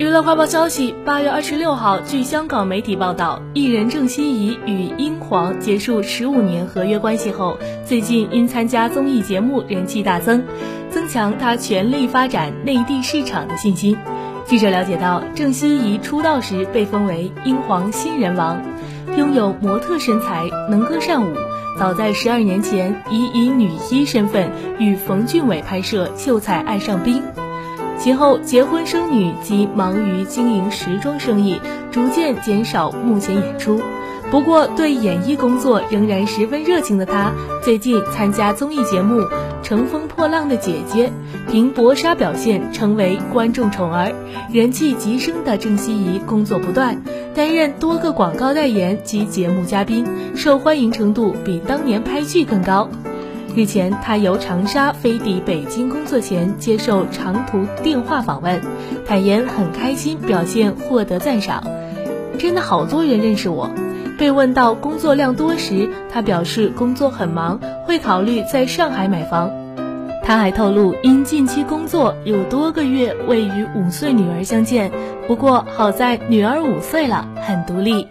娱乐快报消息：八月二十六号，据香港媒体报道，艺人郑希怡与英皇结束十五年合约关系后，最近因参加综艺节目人气大增，增强她全力发展内地市场的信心。记者了解到，郑希怡出道时被封为英皇新人王，拥有模特身材，能歌善舞。早在十二年前，已以女一身份与冯俊伟拍摄《秀才爱上兵》。其后结婚生女及忙于经营时装生意，逐渐减少幕前演出。不过，对演艺工作仍然十分热情的她，最近参加综艺节目《乘风破浪的姐姐》，凭搏杀表现成为观众宠儿，人气急升的郑希怡工作不断，担任多个广告代言及节目嘉宾，受欢迎程度比当年拍剧更高。日前，他由长沙飞抵北京工作前接受长途电话访问，坦言很开心，表现获得赞赏。真的好多人认识我。被问到工作量多时，他表示工作很忙，会考虑在上海买房。他还透露，因近期工作有多个月未与五岁女儿相见，不过好在女儿五岁了，很独立。